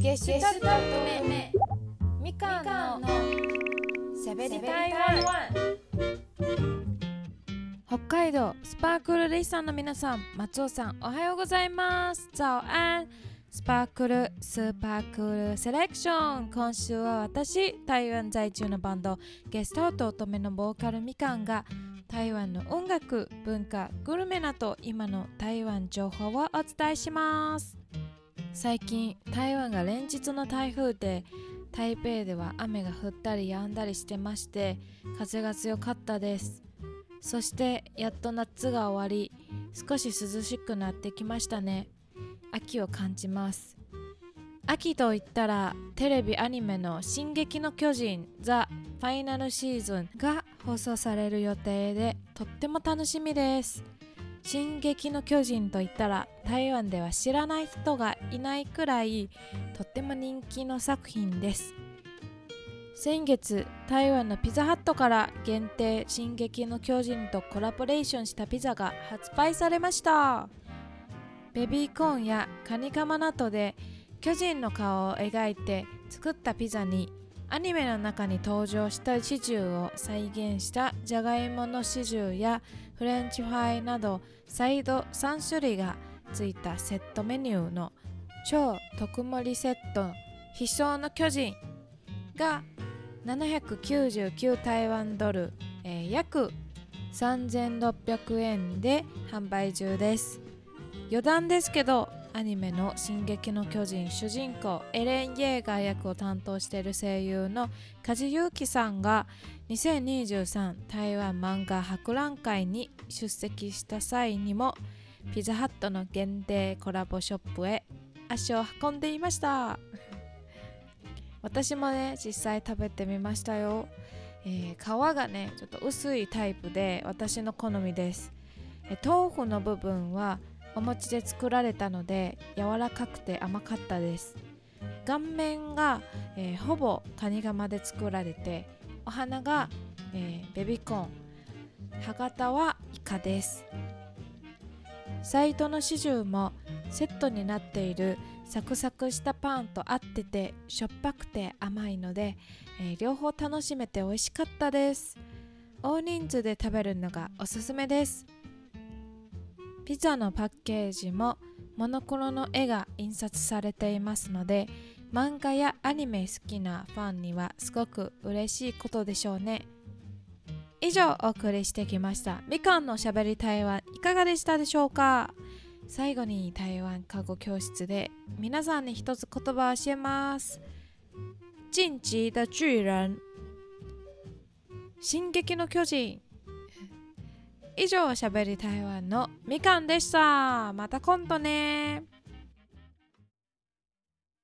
ゲストとめみかんのしゃべり台湾北海道スパークルレイさんの皆さん松尾さんおはようございます。早安スパークルスーパークールセレクション。今週は私台湾在住のバンドゲストと乙女のボーカルみかんが台湾の音楽文化グルメなど今の台湾情報をお伝えします。最近台湾が連日の台風で台北では雨が降ったり止んだりしてまして風が強かったです。そしてやっと夏が終わり少し涼しくなってきましたね。秋を感じます。秋といったらテレビアニメの「進撃の巨人ザ・ファイナルシーズン」が放送される予定でとっても楽しみです。進撃の巨人といったら台湾では知らない人がいないくらいとっても人気の作品です。先月台湾のピザハットから限定「進撃の巨人」とコラボレーションしたピザが発売されました。ベビーコーンやカニカマなどで巨人の顔を描いて作ったピザにアニメの中に登場したシチューを再現したじゃがいものシチューやフレンチフライなどサイド3種類がついたセットメニューの超特盛セット必勝の巨人が799台湾ドル、えー、約3600円で販売中です。余談ですけどアニメの「進撃の巨人」主人公エレン・イェーガー役を担当している声優の梶裕貴さんが2023台湾漫画博覧会に出席した際にもピザハットの限定コラボショップへ足を運んでいました。私もね実際食べてみましたよ、えー、皮がねちょっと薄いタイプで私の好みです、え豆腐の部分はお餅で作られたので柔らかくて甘かったです。顔面が、えー、ほぼカニカマで作られてお花が、えー、ベビーコーン。歯型はイカです。サイトの始終もセットになっているサクサクしたパンと合っててしょっぱくて甘いので、えー、両方楽しめて美味しかったです。大人数で食べるのがおすすめです。ピザのパッケージもモノクロの絵が印刷されていますので漫画やアニメ好きなファンにはすごく嬉しいことでしょうね。以上お送りしてきました。みかんのしゃべり台湾いかがでしたでしょうか？最後に台湾過語教室で皆さんに一つ言葉を教えます。晋級的巨人進撃の巨人。以上しゃべり台湾のみかんでした。また今度ね。